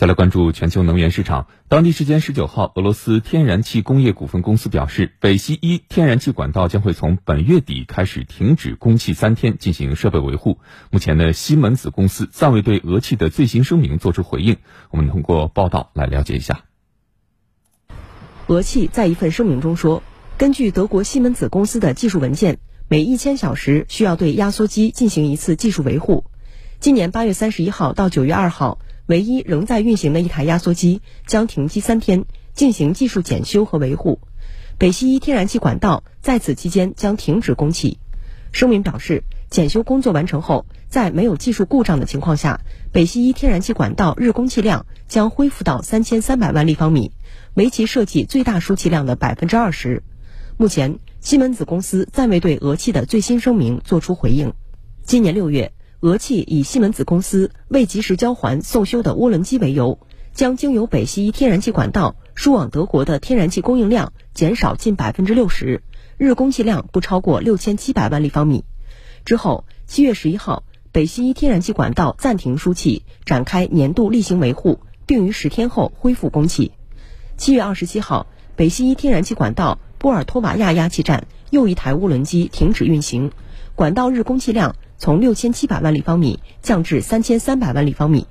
再来关注全球能源市场。当地时间十九号，俄罗斯天然气工业股份公司表示，北溪一天然气管道将会从本月底开始停止供气三天，进行设备维护。目前呢，西门子公司暂未对俄气的最新声明作出回应。我们通过报道来了解一下。俄气在一份声明中说，根据德国西门子公司的技术文件，每一千小时需要对压缩机进行一次技术维护。今年八月三十一号到九月二号。唯一仍在运行的一台压缩机将停机三天，进行技术检修和维护。北溪一天然气管道在此期间将停止供气。声明表示，检修工作完成后，在没有技术故障的情况下，北溪一天然气管道日供气量将恢复到三千三百万立方米，为其设计最大输气量的百分之二十。目前，西门子公司暂未对俄气的最新声明作出回应。今年六月。俄气以西门子公司未及时交还送修的涡轮机为由，将经由北溪一天然气管道输往德国的天然气供应量减少近百分之六十，日供气量不超过六千七百万立方米。之后，七月十一号，北溪一天然气管道暂停输气，展开年度例行维护，并于十天后恢复供气。七月二十七号，北溪一天然气管道波尔托瓦亚压气站又一台涡轮机停止运行，管道日供气量。从六千七百万立方米降至三千三百万立方米。